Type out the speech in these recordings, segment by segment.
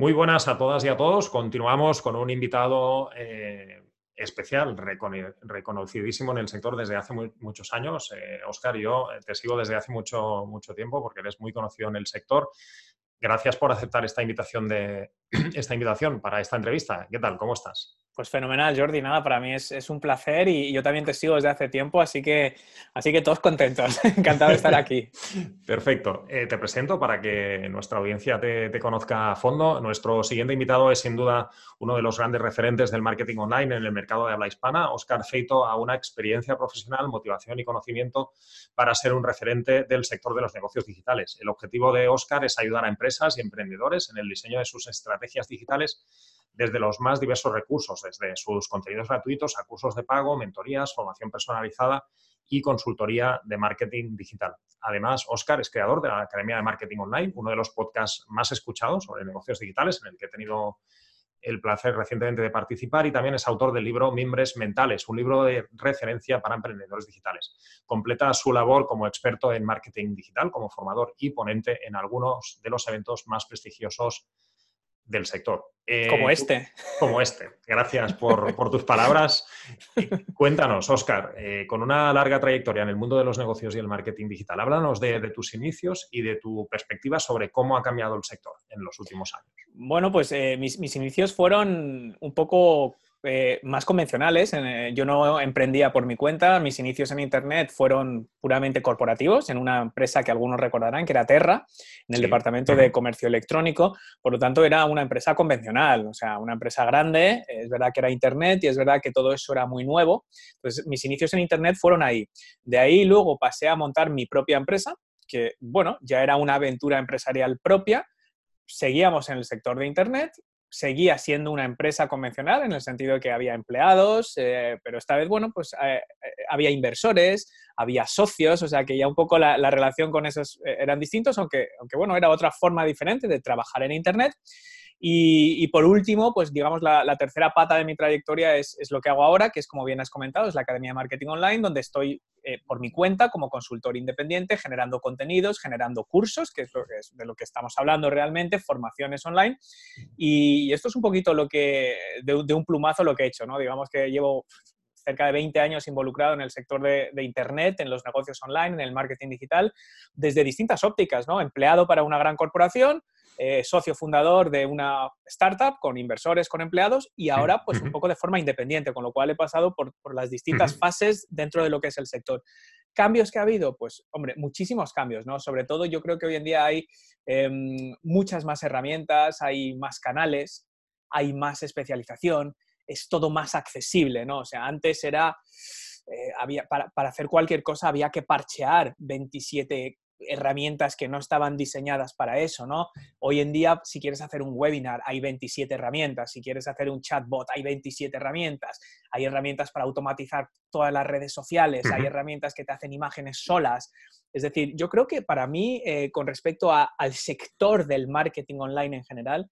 Muy buenas a todas y a todos. Continuamos con un invitado eh, especial, reconocidísimo en el sector desde hace muchos años. Oscar, eh, yo te sigo desde hace mucho, mucho tiempo porque eres muy conocido en el sector. Gracias por aceptar esta invitación, de, esta invitación para esta entrevista. ¿Qué tal? ¿Cómo estás? Pues fenomenal, Jordi. Nada, para mí es, un placer y, yo también te sigo desde hace tiempo, así que, así que todos contentos. Encantado de estar aquí. Perfecto. Eh, te presento para que nuestra audiencia te, conozca a fondo. Nuestro siguiente invitado es sin duda uno de los grandes referentes del marketing online en el mercado de habla hispana. Oscar Feito a una experiencia profesional, motivación y conocimiento para ser un referente del sector de los negocios digitales. El objetivo de Oscar es ayudar a empresas y emprendedores en el diseño de sus estrategias digitales desde los más diversos recursos, desde sus contenidos gratuitos a cursos de pago, mentorías, formación personalizada y consultoría de marketing digital. Además, Oscar es creador de la Academia de Marketing Online, uno de los podcasts más escuchados sobre negocios digitales, en el que he tenido el placer recientemente de participar y también es autor del libro Mimbres Mentales, un libro de referencia para emprendedores digitales. Completa su labor como experto en marketing digital, como formador y ponente en algunos de los eventos más prestigiosos del sector. Eh, como este. Como este. Gracias por, tus palabras. Cuéntanos, Oscar, eh, con una larga trayectoria en el mundo de los negocios y el marketing digital, háblanos de, tus inicios y de tu perspectiva sobre cómo ha cambiado el sector en los últimos años. Bueno, pues eh, mis, mis, inicios fueron un poco eh, más convencionales. Eh, yo no emprendía por mi cuenta, mis inicios en Internet fueron puramente corporativos, en una empresa que algunos recordarán, que era Terra, en el departamento de comercio electrónico. Por lo tanto, era una empresa convencional, o sea, una empresa grande. Es verdad que era Internet y es verdad que todo eso era muy nuevo. Entonces, mis inicios en Internet fueron ahí. De ahí luego pasé a montar mi propia empresa, que, bueno, ya era una aventura empresarial propia seguíamos en el sector de Internet seguía siendo una empresa convencional en el sentido de que había empleados, eh, pero esta vez, bueno, pues eh, eh, había inversores, había socios, o sea que ya un poco la, la relación con esos eran distintos, aunque, aunque, bueno, era otra forma diferente de trabajar en Internet. Y, por último, pues digamos, la, tercera pata de mi trayectoria es, lo que hago ahora, que es como bien has comentado, es la Academia de Marketing Online, donde estoy eh, por mi cuenta como consultor independiente, generando contenidos, generando cursos, que es, de lo que estamos hablando realmente, formaciones online. Y, esto es un poquito lo que, de, un plumazo lo que he hecho, ¿no? Digamos que llevo cerca de 20 años involucrado en el sector de, Internet, en los negocios online, en el marketing digital, desde distintas ópticas, ¿no? Empleado para una gran corporación, eh, socio fundador de una startup con inversores, con empleados y ahora pues un poco de forma independiente, con lo cual he pasado por, las distintas fases dentro de lo que es el sector. ¿Cambios que ha habido? Pues, hombre, muchísimos cambios, ¿no? Sobre todo yo creo que hoy en día hay em, muchas más herramientas, hay más canales, hay más especialización, es todo más accesible, ¿no? O sea, antes era... Eh, había, para, para, hacer cualquier cosa había que parchear 27 herramientas que no estaban diseñadas para eso, ¿no? Hoy en día, si quieres hacer un webinar, hay 27 herramientas, si quieres hacer un chatbot, hay 27 herramientas, hay herramientas para automatizar todas las redes sociales, hay herramientas que te hacen imágenes solas. Es decir, yo creo que para mí, eh, con respecto al sector del marketing online en general,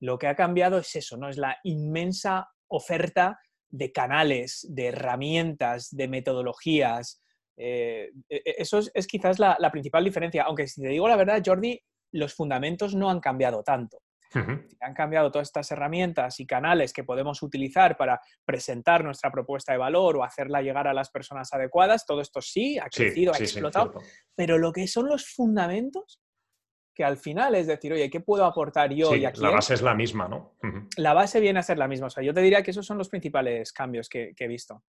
lo que ha cambiado es eso, ¿no? Es la inmensa oferta de canales, de herramientas, de metodologías, eh, e, e, eso es, quizás la, principal diferencia, aunque si te digo la verdad, Jordi, los fundamentos no han cambiado tanto. Han cambiado todas estas herramientas y canales que podemos utilizar para presentar nuestra propuesta de valor o hacerla llegar a las personas adecuadas. Todo esto sí ha crecido, ha explotado. pero lo que son los fundamentos, que al final es decir, oye, ¿qué puedo aportar yo y aquí? La base es la misma, ¿no? La base viene a ser la misma. O sea, yo te diría que esos son los principales cambios que he visto.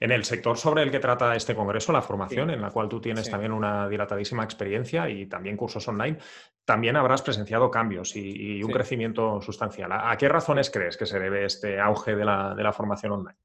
En el sector sobre el que trata este congreso, la formación, en la cual tú tienes también una dilatadísima experiencia y también cursos online, también habrás presenciado cambios y, un crecimiento sustancial. ¿A, qué razones crees que se debe este auge de la, formación online?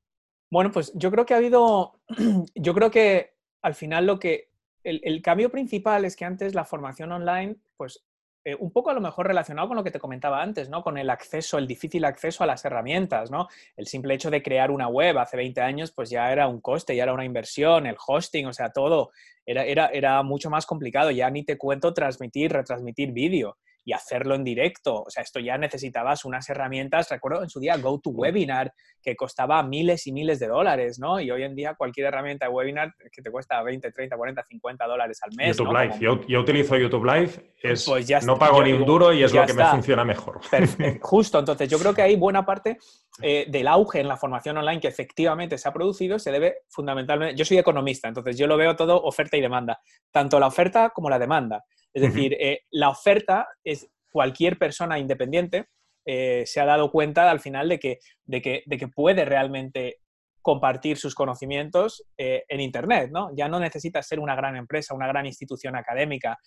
Bueno, pues yo creo que ha habido, yo creo que al final lo que, el, el cambio principal es que antes la formación online, pues eh, un poco a lo mejor relacionado con lo que te comentaba antes, ¿no? Con el acceso, el difícil acceso a las herramientas, ¿no? El simple hecho de crear una web hace 20 años, pues ya era un coste, ya era una inversión, el hosting, o sea, todo era, era, era mucho más complicado. Ya ni te cuento transmitir, retransmitir vídeo. Y hacerlo en directo. O sea, esto ya necesitabas unas herramientas, recuerdo en su día GoToWebinar, que costaba miles y miles de dólares, ¿no? Y hoy en día cualquier herramienta de webinar que te cuesta 20, 30, 40, 50 dólares al mes. YouTube Live. Yo, utilizo YouTube Live, es, pues ya no pago ni un duro y es lo que me funciona mejor. Justo, entonces yo creo que hay buena parte eh, del auge en la formación online que efectivamente se ha producido se debe fundamentalmente, yo soy economista, entonces yo lo veo todo oferta y demanda, tanto la oferta como la demanda. Es decir, eh, la oferta es cualquier persona independiente eh, se ha dado cuenta al final de que, de que, de que puede realmente compartir sus conocimientos en Internet, ¿no? Ya no necesitas ser una gran empresa, una gran institución académica,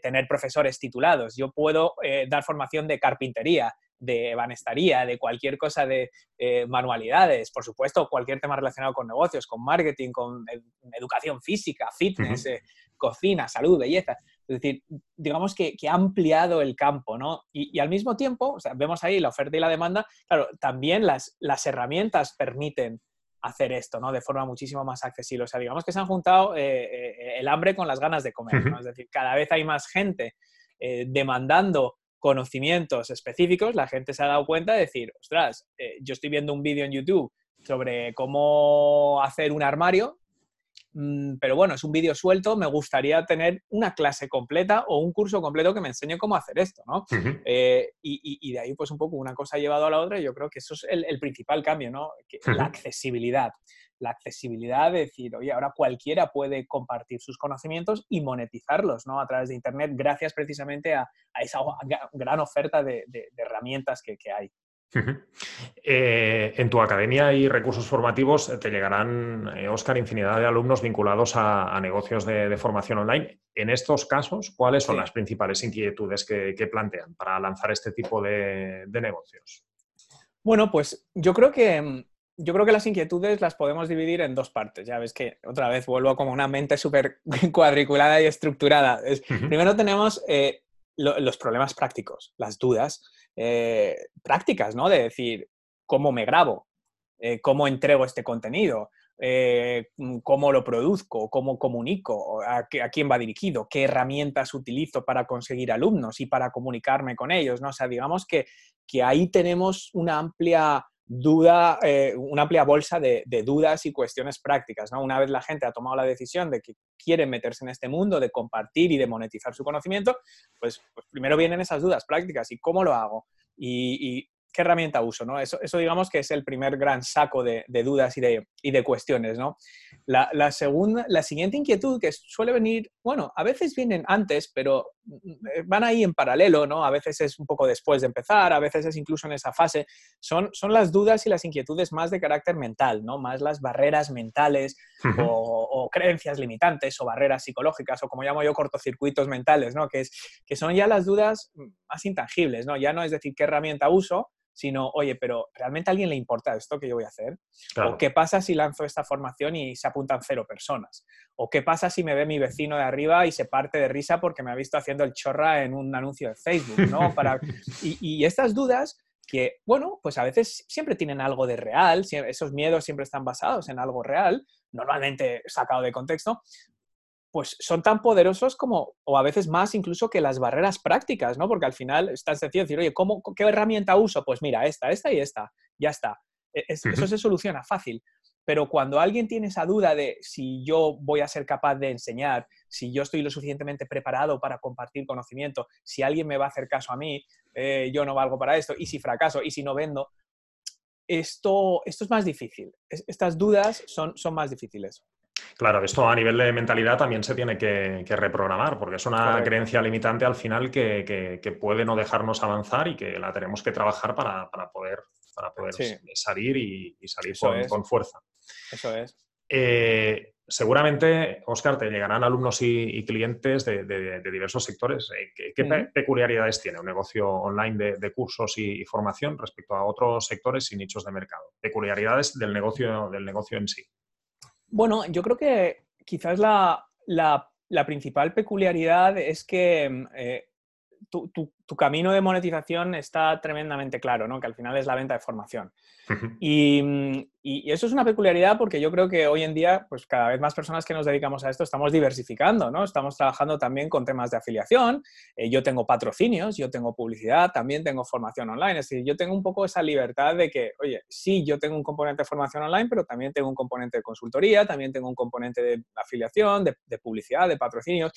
tener profesores titulados. Yo puedo dar formación de carpintería, de banestaría, de cualquier cosa de eh, manualidades, por supuesto, cualquier tema relacionado con negocios, con marketing, con educación física, fitness, eh, cocina, salud, belleza. Es decir, digamos que, ha ampliado el campo, ¿no? Y, al mismo tiempo, vemos ahí la oferta y la demanda, claro, también las, las herramientas permiten hacer esto, ¿no? De forma muchísimo más accesible. O sea, digamos que se han juntado eh, el hambre con las ganas de comer, ¿no? Es decir, cada vez hay más gente demandando conocimientos específicos, la gente se ha dado cuenta de decir, ostras, eh, yo estoy viendo un vídeo en YouTube sobre cómo hacer un armario, pero bueno, es un vídeo suelto, me gustaría tener una clase completa o un curso completo que me enseñe cómo hacer esto, ¿no? Eh, y, de ahí, pues un poco una cosa ha llevado a la otra y yo creo que eso es el, principal cambio, ¿no? La accesibilidad la accesibilidad de decir, oye, ahora cualquiera puede compartir sus conocimientos y monetizarlos ¿no? a través de Internet gracias precisamente a, esa gran oferta de, herramientas que, hay. Eh, en tu academia y recursos formativos eh, te llegarán, Oscar, eh, infinidad de alumnos vinculados a, negocios de, formación online. En estos casos, ¿cuáles son las principales inquietudes que, plantean para lanzar este tipo de negocios? Bueno, pues yo creo que mm, yo creo que las inquietudes las podemos dividir en dos partes. Ya ves que otra vez vuelvo como una mente súper cuadriculada y estructurada. Primero tenemos eh, los problemas prácticos, las dudas eh, prácticas, ¿no? De decir, ¿cómo me grabo? Eh, ¿Cómo entrego este contenido? ¿Cómo lo produzco? ¿Cómo comunico? ¿A, quién va dirigido? ¿Qué herramientas utilizo para conseguir alumnos y para comunicarme con ellos? ¿no? O sea, digamos que, que ahí tenemos una amplia duda, eh, una amplia bolsa de, dudas y cuestiones prácticas. ¿no? Una vez la gente ha tomado la decisión de que quiere meterse en este mundo, de compartir y de monetizar su conocimiento, pues, pues primero vienen esas dudas prácticas. ¿Y cómo lo hago? y, qué herramienta uso, ¿no? Eso, eso digamos que es el primer gran saco de, dudas y de, y de, cuestiones, ¿no? La, segunda, la siguiente inquietud que suele venir, bueno, a veces vienen antes, pero mm, eh, van ahí en paralelo, ¿no? A veces es un poco después de empezar, a veces es incluso en esa fase, son, son las dudas y las inquietudes más de carácter mental, ¿no? Más las barreras mentales o, creencias limitantes o barreras psicológicas o como llamo yo cortocircuitos mentales, ¿no? Que, es, que son ya las dudas más intangibles, ¿no? Ya no es decir qué herramienta uso, sino, oye, pero ¿realmente a alguien le importa esto que yo voy a hacer? ¿O qué pasa si lanzo esta formación y se apuntan cero personas? ¿O qué pasa si me ve mi vecino de arriba y se parte de risa porque me ha visto haciendo el chorra en un anuncio de Facebook? ¿no? Para... Y, estas dudas que, bueno, pues a veces siempre tienen algo de real, esos miedos siempre están basados en algo real, normalmente sacado de contexto, pues son tan poderosos como, o a veces más incluso que las barreras prácticas, ¿no? Porque al final es tan sencillo decir, oye, ¿cómo, ¿qué herramienta uso? Pues mira, esta, esta y esta, ya está. E, eso se soluciona fácil. Pero cuando alguien tiene esa duda de si yo voy a ser capaz de enseñar, si yo estoy lo suficientemente preparado para compartir conocimiento, si alguien me va a hacer caso a mí, eh, yo no valgo para esto, y si fracaso, y si no vendo, esto, esto es más difícil. estas dudas son, son más difíciles. Claro, esto a nivel de mentalidad también se tiene que, reprogramar, porque es una creencia limitante al final que, puede no dejarnos avanzar y que la tenemos que trabajar para, poder, para poder salir y, salir con, fuerza. Eso es. Eh, seguramente, Oscar, te llegarán alumnos y, clientes de, diversos sectores. Eh, ¿Qué, peculiaridades tiene un negocio online de, cursos y, formación respecto a otros sectores y nichos de mercado? Peculiaridades del negocio, del negocio en sí. Bueno, yo creo que quizás la, principal peculiaridad es que eh, tu, camino de monetización está tremendamente claro, ¿no? Que al final es la venta de formación. y, eso es una peculiaridad porque yo creo que hoy en día, pues cada vez más personas que nos dedicamos a esto estamos diversificando, ¿no? Estamos trabajando también con temas de afiliación. Eh, yo tengo patrocinios, yo tengo publicidad, también tengo formación online. Es decir, yo tengo un poco esa libertad de que, oye, sí, yo tengo un componente de formación online, pero también tengo un componente de consultoría, también tengo un componente de afiliación, de publicidad, de patrocinios.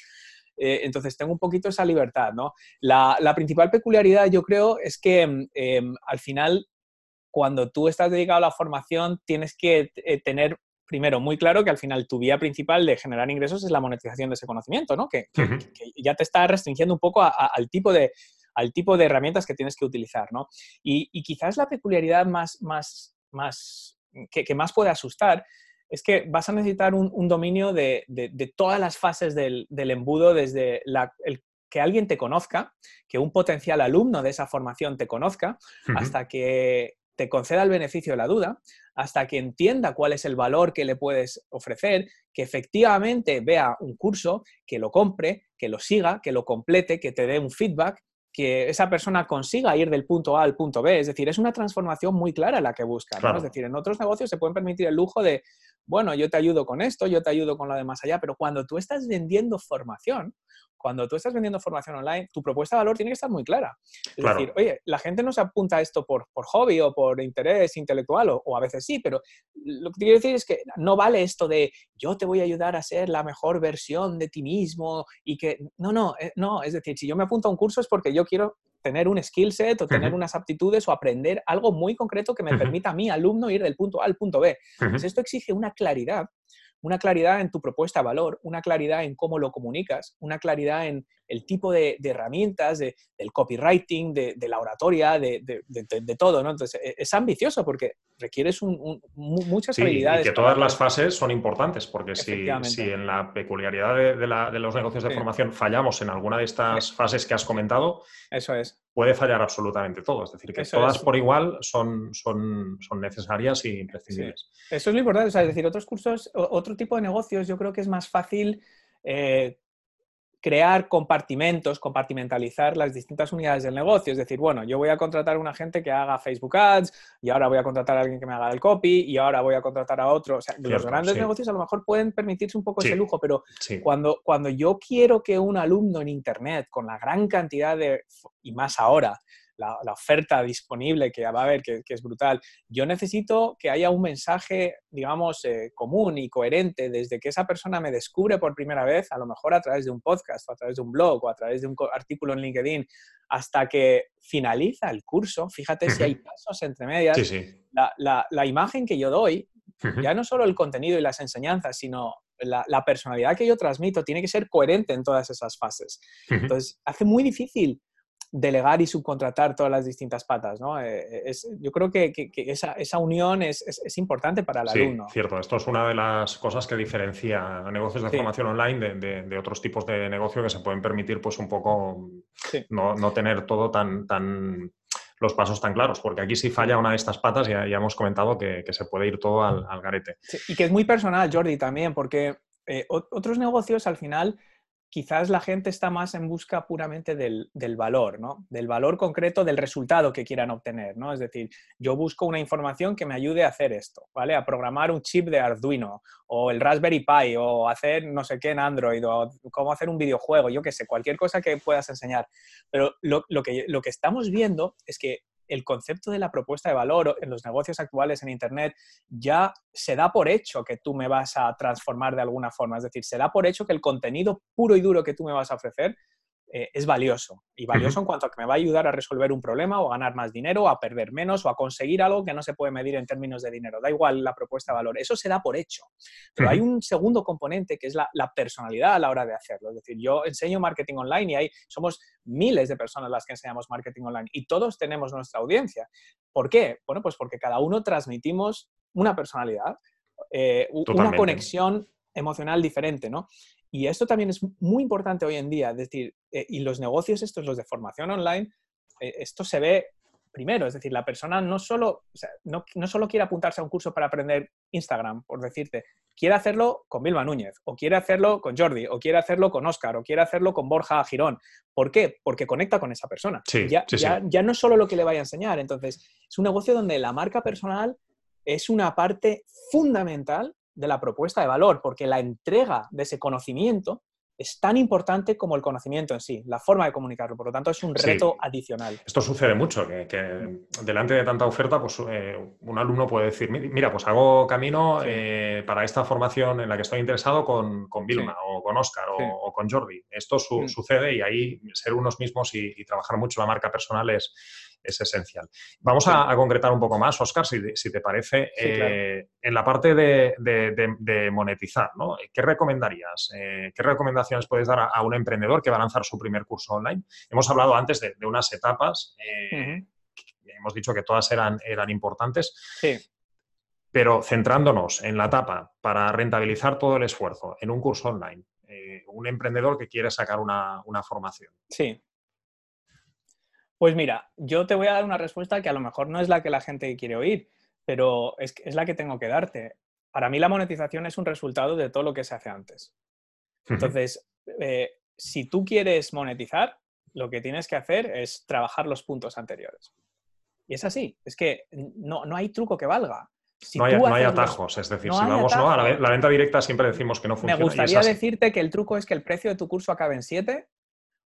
Eh, entonces tengo un poquito esa libertad, ¿no? La, principal peculiaridad yo creo es que mm, em, al final cuando tú estás dedicado a la formación tienes que eh, tener primero muy claro que al final tu vía principal de generar ingresos es la monetización de ese conocimiento, ¿no? Que, ya te está restringiendo un poco al, tipo de, al tipo de herramientas que tienes que utilizar, ¿no? Y, quizás la peculiaridad más, más, más que, que, más puede asustar es que vas a necesitar un, dominio de, todas las fases del, embudo, desde el, que alguien te conozca, que un potencial alumno de esa formación te conozca, hasta que te conceda el beneficio de la duda, hasta que entienda cuál es el valor que le puedes ofrecer, que efectivamente vea un curso, que lo compre, que lo siga, que lo complete, que te dé un feedback que esa persona consiga ir del punto A al punto B. Es decir, es una transformación muy clara la que busca. Es decir, en otros negocios se pueden permitir el lujo de, bueno, yo te ayudo con esto, yo te ayudo con lo de más allá, pero cuando tú estás vendiendo formación, cuando tú estás vendiendo formación online, tu propuesta de valor tiene que estar muy clara. Es decir, oye, la gente no se apunta a esto por, por hobby o por interés intelectual, o, a veces sí, pero lo que quiero decir es que no vale esto de yo te voy a ayudar a ser la mejor versión de ti mismo y que, no, no, eh, no, es decir, si yo me apunto a un curso es porque yo quiero tener un skill set o tener unas aptitudes o aprender algo muy concreto que me permita a mi alumno ir del punto A al punto B. Pues esto exige una claridad una claridad en tu propuesta de valor, una claridad en cómo lo comunicas, una claridad en el tipo de, herramientas, del copywriting, de, la oratoria, de, todo, ¿no? Entonces, e, es ambicioso porque requieres muchas habilidades. Y que todas las fases son importantes, porque si, en la peculiaridad de, los negocios de formación fallamos en alguna de estas fases que has comentado, eso es. Puede fallar absolutamente todo. Es decir, que todas por igual son, son, son necesarias y imprescindibles. Eso es lo importante. es decir, otros cursos, otro tipo de negocios, yo creo que es más fácil eh, crear compartimentos, compartimentalizar las distintas unidades del negocio. Es decir, bueno, yo voy a contratar a una gente que haga Facebook Ads y ahora voy a contratar a alguien que me haga el copy y ahora voy a contratar a otro. O sea, los grandes negocios a lo mejor pueden permitirse un poco ese lujo, pero cuando, cuando yo quiero que un alumno en Internet, con la gran cantidad de, y más ahora, la, oferta disponible que va a haber, que, es brutal. Yo necesito que haya un mensaje, digamos, eh, común y coherente desde que esa persona me descubre por primera vez, a lo mejor a través de un podcast o a través de un blog o a través de un artículo en LinkedIn, hasta que finaliza el curso. Fíjate si hay pasos entre medias. La, imagen que yo doy, ya no solo el contenido y las enseñanzas, sino la, personalidad que yo transmito tiene que ser coherente en todas esas fases. Entonces, hace muy difícil delegar y subcontratar todas las distintas patas. ¿no? Eh, es, yo creo que, esa, unión es, importante para el sí, alumno. Cierto, esto es una de las cosas que diferencia a negocios de formación online de, otros tipos de negocio que se pueden permitir pues un poco no, tener todo tan, tan los pasos tan claros, porque aquí si falla una de estas patas ya, ya hemos comentado que, se puede ir todo al, garete. y que es muy personal, Jordi, también, porque eh, otros negocios al final quizás la gente está más en busca puramente del, valor, ¿no? Del valor concreto del resultado que quieran obtener, ¿no? Es decir, yo busco una información que me ayude a hacer esto, ¿vale? A programar un chip de Arduino o el Raspberry Pi o hacer no sé qué en Android o cómo hacer un videojuego, yo qué sé, cualquier cosa que puedas enseñar. Pero lo, que, lo que estamos viendo es que el concepto de la propuesta de valor en los negocios actuales en Internet ya se da por hecho que tú me vas a transformar de alguna forma. Es decir, se da por hecho que el contenido puro y duro que tú me vas a ofrecer eh, es valioso. Y valioso en cuanto a que me va a ayudar a resolver un problema o a ganar más dinero, o a perder menos o a conseguir algo que no se puede medir en términos de dinero. Da igual la propuesta de valor. Eso se da por hecho. Pero hay un segundo componente que es la, personalidad a la hora de hacerlo. Es decir, yo enseño marketing online y hay, somos miles de personas las que enseñamos marketing online y todos tenemos nuestra audiencia. ¿Por qué? Bueno, pues porque cada uno transmitimos una personalidad, eh, una conexión emocional diferente, ¿no? Y esto también es muy importante hoy en día, es decir, eh, y los negocios estos, los de formación online, eh, esto se ve primero. Es decir, la persona no solo, no, no, solo quiere apuntarse a un curso para aprender Instagram, por decirte, quiere hacerlo con Vilma Núñez, o quiere hacerlo con Jordi, o quiere hacerlo con Oscar, o quiere hacerlo con Borja Girón. ¿Por qué? Porque conecta con esa persona. ya, ya, ya no solo lo que le vaya a enseñar. Entonces, es un negocio donde la marca personal es una parte fundamental de la propuesta de valor, porque la entrega de ese conocimiento es tan importante como el conocimiento en sí, la forma de comunicarlo. Por lo tanto, es un reto adicional. Esto sucede mucho, que, delante de tanta oferta, pues eh, un alumno puede decir, mira, pues hago camino eh, para esta formación en la que estoy interesado con, con Vilma o con Oscar o, con Jordi. Esto mm. sucede y ahí ser unos mismos y trabajar mucho la marca personal es, es esencial. Vamos a, concretar un poco más, Oscar, si, te parece, eh, en la parte de, monetizar, ¿no? ¿Qué recomendarías? Eh, ¿Qué recomendaciones puedes dar a, un emprendedor que va a lanzar su primer curso online? Hemos hablado antes de, unas etapas, eh, hemos dicho que todas eran, eran importantes. Sí. Pero centrándonos en la etapa para rentabilizar todo el esfuerzo en un curso online, un emprendedor que quiere sacar una, una formación. Sí, pues mira, yo te voy a dar una respuesta que a lo mejor no es la que la gente quiere oír, pero es, la que tengo que darte. Para mí la monetización es un resultado de todo lo que se hace antes. Entonces, eh, si tú quieres monetizar, lo que tienes que hacer es trabajar los puntos anteriores. Y es así, es que no, hay truco que valga. no, hay, atajos, es decir, si vamos a la, venta directa siempre decimos que no funciona. Me gustaría decirte que el truco es que el precio de tu curso acabe en 7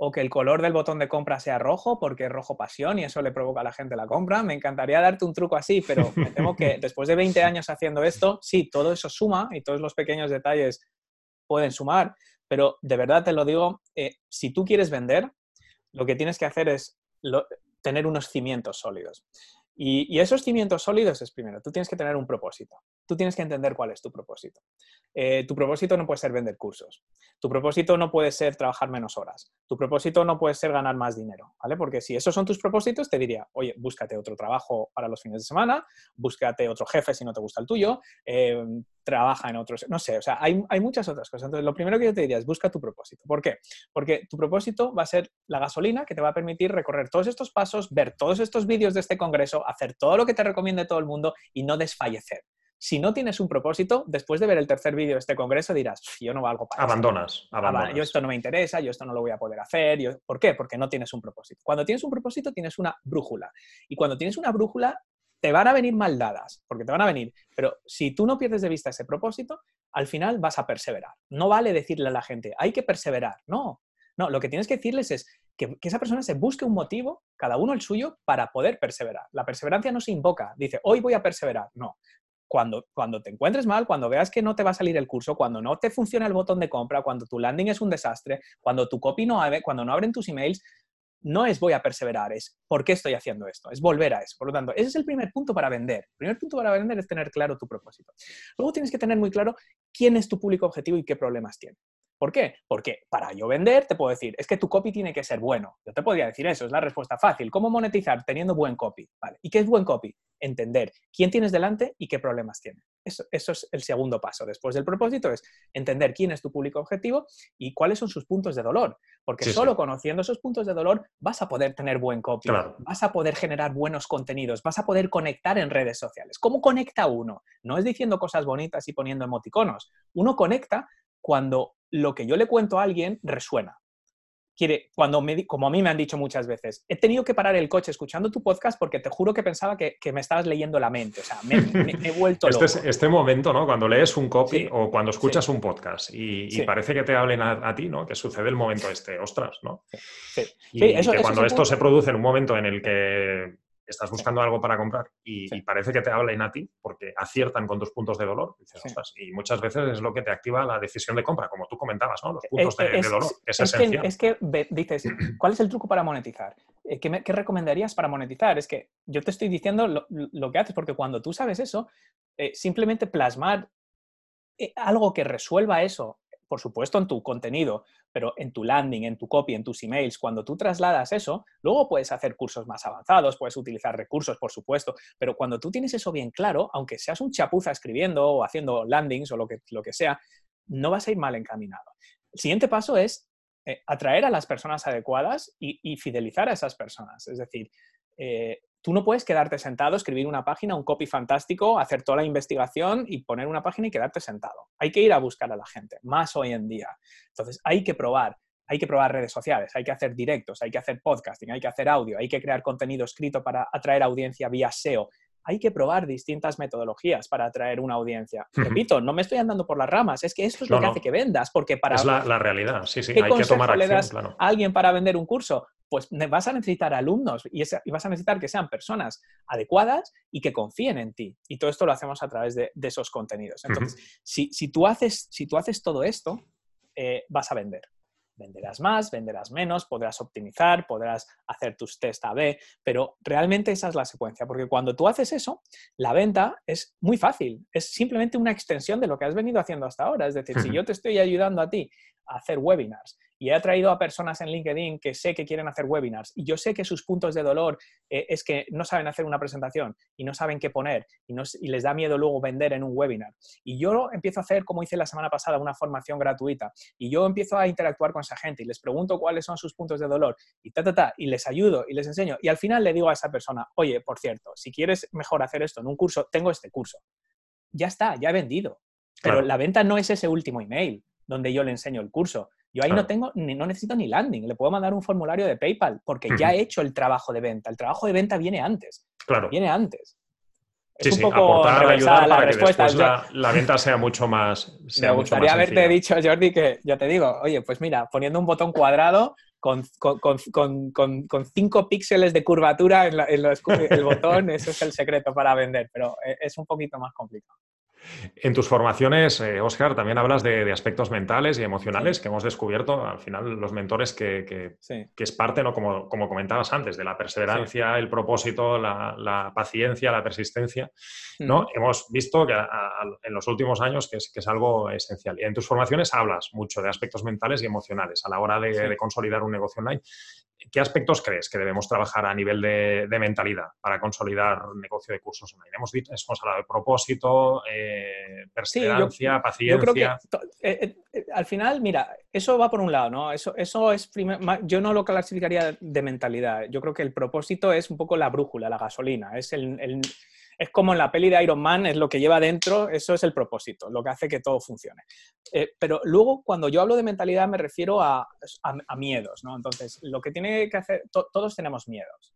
o que el color del botón de compra sea rojo porque es rojo pasión y eso le provoca a la gente la compra. Me encantaría darte un truco así, pero me temo que después de 20 años haciendo esto, sí, todo eso suma y todos los pequeños detalles pueden sumar, pero de verdad te lo digo, eh, si tú quieres vender, lo que tienes que hacer es tener unos cimientos sólidos. Y, esos cimientos sólidos es primero, tú tienes que tener un propósito, tú tienes que entender cuál es tu propósito. Eh, tu propósito no puede ser vender cursos, tu propósito no puede ser trabajar menos horas, tu propósito no puede ser ganar más dinero, ¿vale? Porque si esos son tus propósitos, te diría, oye, búscate otro trabajo para los fines de semana, búscate otro jefe si no te gusta el tuyo, eh, trabaja en otros, no sé, o sea, hay, hay muchas otras cosas. Entonces, lo primero que yo te diría es busca tu propósito. ¿Por qué? Porque tu propósito va a ser la gasolina que te va a permitir recorrer todos estos pasos, ver todos estos vídeos de este congreso, hacer todo lo que te recomiende todo el mundo y no desfallecer. Si no tienes un propósito, después de ver el tercer vídeo de este congreso dirás, yo no valgo para abandonas, abandonas. Yo esto no me interesa, yo esto no lo voy a poder hacer. Yo... ¿Por qué? Porque no tienes un propósito. Cuando tienes un propósito, tienes una brújula. Y cuando tienes una brújula, te van a venir mal dadas, porque te van a venir. Pero si tú no pierdes de vista ese propósito, al final vas a perseverar. No vale decirle a la gente, hay que perseverar. No, no, lo que tienes que decirles es que, esa persona se busque un motivo, cada uno el suyo, para poder perseverar. La perseverancia no se invoca, dice, hoy voy a perseverar. No. Cuando, te encuentres mal, cuando veas que no te va a salir el curso, cuando no te funciona el botón de compra, cuando tu landing es un desastre, cuando tu copy no abre, cuando no abren tus emails, no es voy a perseverar, es por qué estoy haciendo esto, es volver a eso. Por lo tanto, ese es el primer punto para vender. El primer punto para vender es tener claro tu propósito. Luego tienes que tener muy claro quién es tu público objetivo y qué problemas tiene. ¿Por qué? Porque para yo vender te puedo decir, es que tu copy tiene que ser bueno. Yo te podría decir eso, es la respuesta fácil. ¿Cómo monetizar teniendo buen copy? Vale. ¿Y qué es buen copy? Entender quién tienes delante y qué problemas tiene. Eso, es el segundo paso. Después del propósito es entender quién es tu público objetivo y cuáles son sus puntos de dolor. Porque solo conociendo esos puntos de dolor vas a poder tener buen copy, vas a poder generar buenos contenidos, vas a poder conectar en redes sociales. ¿Cómo conecta uno? No es diciendo cosas bonitas y poniendo emoticonos. Uno conecta cuando lo que yo le cuento a alguien resuena. Quiere, cuando me, como a mí me han dicho muchas veces, he tenido que parar el coche escuchando tu podcast porque te juro que pensaba que, me estabas leyendo la mente. O sea, me, he vuelto este. Este, momento, ¿no? Cuando lees un copy o cuando escuchas un podcast y, parece que te hablen a, ti, ¿no? Que sucede el momento este, ostras, ¿no? Sí. Y, eso, que cuando esto se produce en un momento en el que estás buscando algo para comprar y, parece que te hablen a ti porque aciertan con tus puntos de dolor. y muchas veces es lo que te activa la decisión de compra, como tú comentabas, ¿no? Los puntos de, dolor. Es, esencial. Que, es que dices, ¿cuál es el truco para monetizar? Eh, ¿Qué, recomendarías para monetizar? Es que yo te estoy diciendo lo, que haces, porque cuando tú sabes eso, eh, simplemente plasmar eh, algo que resuelva eso por supuesto, en tu contenido, pero en tu landing, en tu copy, en tus emails, cuando tú trasladas eso, luego puedes hacer cursos más avanzados, puedes utilizar recursos, por supuesto, pero cuando tú tienes eso bien claro, aunque seas un chapuza escribiendo o haciendo landings o lo que, lo que sea, no vas a ir mal encaminado. El siguiente paso es eh, atraer a las personas adecuadas y, fidelizar a esas personas. Es decir, eh, tú no puedes quedarte sentado, escribir una página, un copy fantástico, hacer toda la investigación y poner una página y quedarte sentado. Hay que ir a buscar a la gente, más hoy en día. Entonces, hay que probar. Hay que probar redes sociales, hay que hacer directos, hay que hacer podcasting, hay que hacer audio, hay que crear contenido escrito para atraer audiencia vía SEO, hay que probar distintas metodologías para atraer una audiencia. Repito, no me estoy andando por las ramas, es que esto es lo que hace que vendas, porque para... Es la, realidad, sí, sí, hay que tomar acción, le das a alguien para vender un curso? Pues vas a necesitar alumnos y, vas a necesitar que sean personas adecuadas y que confíen en ti. Y todo esto lo hacemos a través de, esos contenidos. Entonces, si, tú haces, si tú haces todo esto, eh, vas a vender venderás más, venderás menos, podrás optimizar, podrás hacer tus test A-B, pero realmente esa es la secuencia, porque cuando tú haces eso, la venta es muy fácil, es simplemente una extensión de lo que has venido haciendo hasta ahora. Es decir, si yo te estoy ayudando a ti a hacer webinars y he atraído a personas en LinkedIn que sé que quieren hacer webinars y yo sé que sus puntos de dolor eh, es que no saben hacer una presentación y no saben qué poner y, no, y, les da miedo luego vender en un webinar. Y yo empiezo a hacer, como hice la semana pasada, una formación gratuita y yo empiezo a interactuar con esa gente y les pregunto cuáles son sus puntos de dolor y ta, ta, ta, y les ayudo y les enseño. Y al final le digo a esa persona, oye, por cierto, si quieres mejor hacer esto en un curso, tengo este curso. Ya está, ya he vendido. Pero la venta no es ese último email donde yo le enseño el curso. Yo ahí no tengo, ni, no necesito ni landing, le puedo mandar un formulario de PayPal porque ya he hecho el trabajo de venta. El trabajo de venta viene antes. Claro. Viene antes. Es un poco aportar, ayudar la para respuesta. que después la, venta sea mucho más. me gustaría haberte dicho, Jordi, que yo te digo, oye, pues mira, poniendo un botón cuadrado con, con, cinco píxeles de curvatura en, en el botón, eso es el secreto para vender, pero eh, es un poquito más complicado. En tus formaciones, Oscar, eh, también hablas de, aspectos mentales y emocionales que hemos descubierto al final los mentores que, es parte, ¿no? como, como, comentabas antes, de la perseverancia, el propósito, la, paciencia, la persistencia. ¿no? Hemos visto que en los últimos años que es, algo esencial. Y en tus formaciones hablas mucho de aspectos mentales y emocionales a la hora de consolidar un negocio online. ¿Qué aspectos crees que debemos trabajar a nivel de, mentalidad para consolidar un negocio de cursos online? Hemos, dicho, hemos hablado de propósito, eh, perseverancia, paciencia. Yo creo que eh, eh, al final, mira, eso va por un lado, ¿no? Eso, eso es yo no lo clasificaría de mentalidad. Yo creo que el propósito es un poco la brújula, la gasolina, es el es como en la peli de Iron Man, es lo que lleva dentro, eso es el propósito, lo que hace que todo funcione. Eh, pero luego, cuando yo hablo de mentalidad, me refiero a, miedos, ¿no? Entonces, lo que tiene que hacer, todos tenemos miedos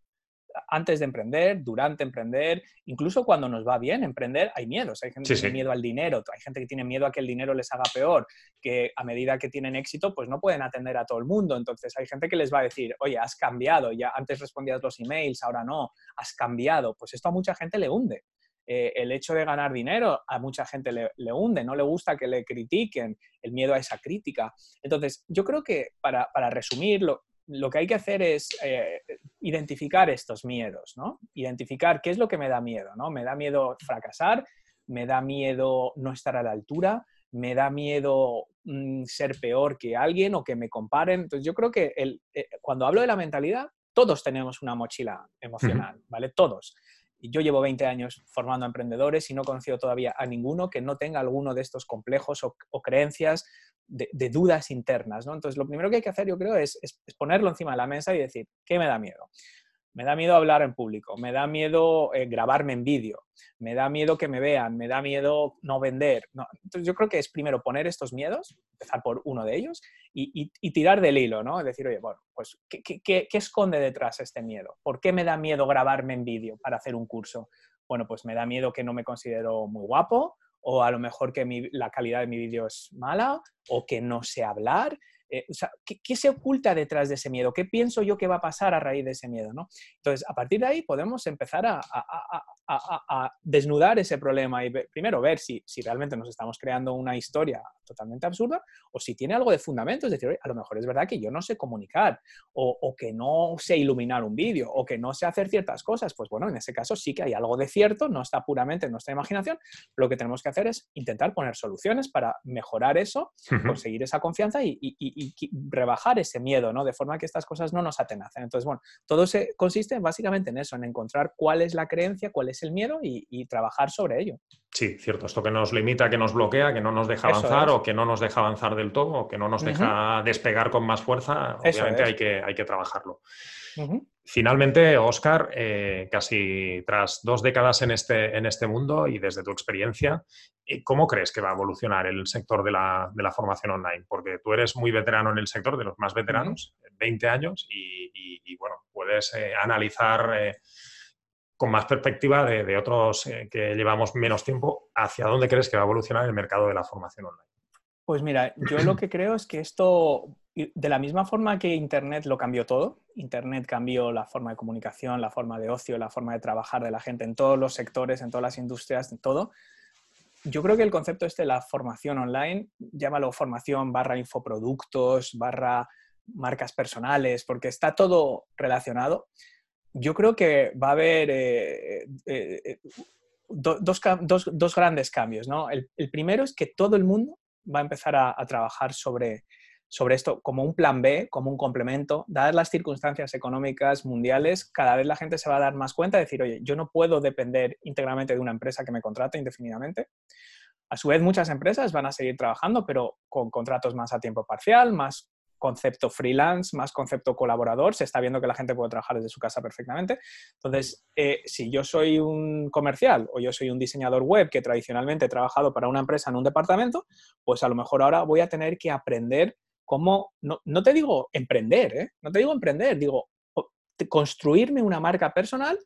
antes de emprender, durante emprender, incluso cuando nos va bien emprender, hay miedos. Hay gente que tiene miedo al dinero, hay gente que tiene miedo a que el dinero les haga peor, que a medida que tienen éxito, pues no pueden atender a todo el mundo. Entonces hay gente que les va a decir, oye, has cambiado, ya antes respondías los emails, ahora no, has cambiado. Pues esto a mucha gente le hunde. Eh, el hecho de ganar dinero a mucha gente le, le, hunde, no le gusta que le critiquen, el miedo a esa crítica. Entonces, yo creo que para, para resumirlo, lo que hay que hacer es eh, identificar estos miedos, ¿no? Identificar qué es lo que me da miedo, ¿no? Me da miedo fracasar, me da miedo no estar a la altura, me da miedo mm, ser peor que alguien o que me comparen. Entonces yo creo que el, eh, cuando hablo de la mentalidad, todos tenemos una mochila emocional, ¿vale? Todos. Y yo llevo 20 años formando emprendedores y no conocido todavía a ninguno que no tenga alguno de estos complejos o creencias de, dudas internas. ¿no? Entonces, lo primero que hay que hacer, yo creo, es, ponerlo encima de la mesa y decir, ¿qué me da miedo? Me da miedo hablar en público, me da miedo eh, grabarme en vídeo, me da miedo que me vean, me da miedo no vender. Entonces yo creo que es primero poner estos miedos, empezar por uno de ellos y, tirar del hilo, ¿no? Decir, oye, bueno, pues ¿qué, qué, esconde detrás este miedo? ¿Por qué me da miedo grabarme en vídeo para hacer un curso? Bueno, pues me da miedo que no me considero muy guapo, o a lo mejor que la calidad de mi vídeo es mala, o que no sé hablar. Eh, o sea, ¿qué, se oculta detrás de ese miedo? ¿Qué pienso yo que va a pasar a raíz de ese miedo? ¿no? Entonces, a partir de ahí podemos empezar a, a, desnudar ese problema y primero ver si, si, realmente nos estamos creando una historia totalmente absurda o si tiene algo de fundamento, es decir, a lo mejor es verdad que yo no sé comunicar o, o que no sé iluminar un vídeo o que no sé hacer ciertas cosas, pues bueno, en ese caso sí que hay algo de cierto, no está puramente en nuestra imaginación, lo que tenemos que hacer es intentar poner soluciones para mejorar eso, conseguir esa confianza y, y, y, rebajar ese miedo, ¿no? De forma que estas cosas no nos atenacen. Entonces, bueno, todo se consiste básicamente en eso, en encontrar cuál es la creencia, cuál es es el miedo y, trabajar sobre ello. Sí, cierto. Esto que nos limita, que nos bloquea, que no nos deja avanzar o que no nos deja avanzar del todo o que no nos deja despegar con más fuerza, obviamente hay que, hay que trabajarlo. Finalmente, Oscar, eh, casi tras dos décadas en este, en este mundo y desde tu experiencia, eh, ¿cómo crees que va a evolucionar el sector de la, formación online? Porque tú eres muy veterano en el sector, de los más veteranos, 20 años, y, bueno, puedes eh, analizar con más perspectiva de, otros que llevamos menos tiempo, ¿hacia dónde crees que va a evolucionar el mercado de la formación online? Pues mira, yo lo que creo es que esto, de la misma forma que Internet lo cambió todo, Internet cambió la forma de comunicación, la forma de ocio, la forma de trabajar de la gente en todos los sectores, en todas las industrias, en todo. Yo creo que el concepto este de la formación online, llámalo formación barra infoproductos, barra marcas personales, porque está todo relacionado. Yo creo que va a haber eh, eh, eh, dos, grandes cambios. ¿no? el primero es que todo el mundo va a empezar a, trabajar sobre, esto como un plan B, como un complemento. Dadas las circunstancias económicas mundiales, cada vez la gente se va a dar más cuenta de decir, oye, yo no puedo depender íntegramente de una empresa que me contrate indefinidamente. A su vez, muchas empresas van a seguir trabajando, pero con contratos más a tiempo parcial, más concepto freelance, más concepto colaborador. Se está viendo que la gente puede trabajar desde su casa perfectamente. Entonces, eh, si yo soy un comercial o yo soy un diseñador web que tradicionalmente he trabajado para una empresa en un departamento, pues a lo mejor ahora voy a tener que aprender cómo, no, no te digo emprender, ¿eh? no te digo emprender, digo construirme una marca personal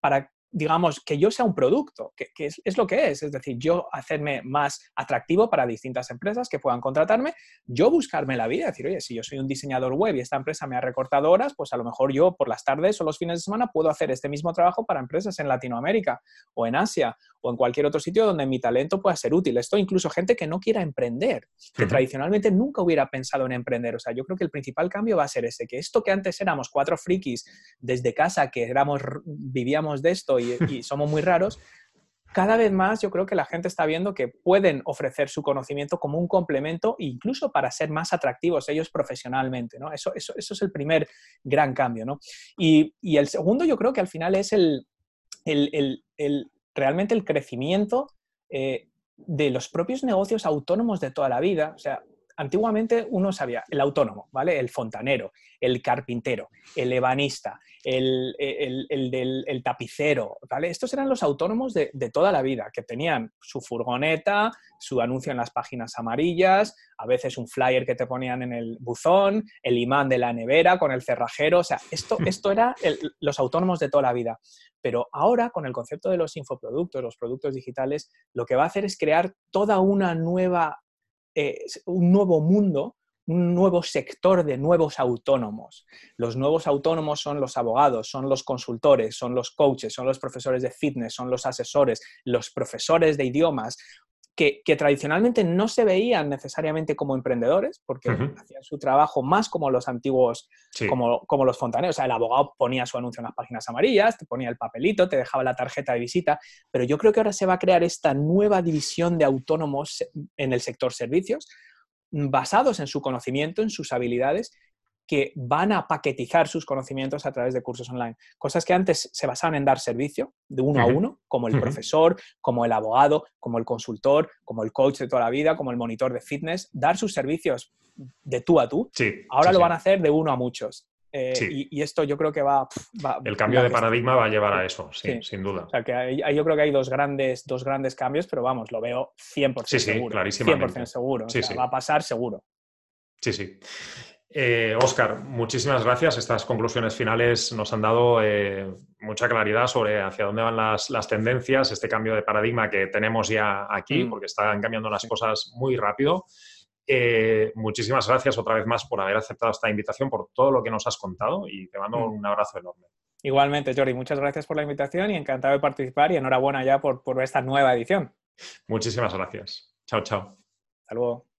para digamos, que yo sea un producto, que, es, lo que es, es decir, yo hacerme más atractivo para distintas empresas que puedan contratarme, yo buscarme la vida, decir, oye, si yo soy un diseñador web y esta empresa me ha recortado horas, pues a lo mejor yo por las tardes o los fines de semana puedo hacer este mismo trabajo para empresas en Latinoamérica o en Asia o en cualquier otro sitio donde mi talento pueda ser útil. Esto incluso gente que no quiera emprender, que tradicionalmente nunca hubiera pensado en emprender. O sea, yo creo que el principal cambio va a ser ese, que esto que antes éramos cuatro frikis desde casa, que éramos, vivíamos de esto y, somos muy raros, cada vez más yo creo que la gente está viendo que pueden ofrecer su conocimiento como un complemento incluso para ser más atractivos ellos profesionalmente, ¿no? Eso, eso, eso es el primer gran cambio, ¿no? Y, y, el segundo yo creo que al final es el, el, el realmente el crecimiento eh, de los propios negocios autónomos de toda la vida. O sea, antiguamente uno sabía el autónomo, ¿vale? El fontanero, el carpintero, el ebanista, el, el, tapicero, ¿vale? Estos eran los autónomos de, toda la vida, que tenían su furgoneta, su anuncio en las páginas amarillas, a veces un flyer que te ponían en el buzón, el imán de la nevera con el cerrajero, o sea, esto, esto era los autónomos de toda la vida. Pero ahora, con el concepto de los infoproductos, los productos digitales, lo que va a hacer es crear toda una nueva eh, un nuevo mundo, un nuevo sector de nuevos autónomos. Los nuevos autónomos son los abogados, son los consultores, son los coaches, son los profesores de fitness, son los asesores, los profesores de idiomas, que, tradicionalmente no se veían necesariamente como emprendedores, porque hacían su trabajo más como los antiguos, como, como, los fontaneros. O sea, el abogado ponía su anuncio en las páginas amarillas, te ponía el papelito, te dejaba la tarjeta de visita, pero yo creo que ahora se va a crear esta nueva división de autónomos en el sector servicios, basados en su conocimiento, en sus habilidades que van a paquetizar sus conocimientos a través de cursos online. Cosas que antes se basaban en dar servicio de uno a uno, como el profesor, como el abogado, como el consultor, como el coach de toda la vida, como el monitor de fitness, dar sus servicios de tú a tú. Ahora lo van a hacer de uno a muchos. Eh, y, esto yo creo que va... el cambio de paradigma va a llevar a eso, sí, sin duda. O sea, que yo creo que hay dos grandes, dos grandes cambios, pero vamos, lo veo 100% sí, seguro. clarísimamente. 100% seguro. va a pasar seguro. Sí, sí. Oscar, eh, muchísimas gracias. Estas conclusiones finales nos han dado eh, mucha claridad sobre hacia dónde van las, tendencias, este cambio de paradigma que tenemos ya aquí, mm. porque están cambiando las cosas muy rápido. Eh, muchísimas gracias otra vez más por haber aceptado esta invitación, por todo lo que nos has contado y te mando mm. un abrazo enorme. Igualmente, Jordi, muchas gracias por la invitación y encantado de participar y enhorabuena ya por, por esta nueva edición. Muchísimas gracias. Chao, chao. Hasta luego.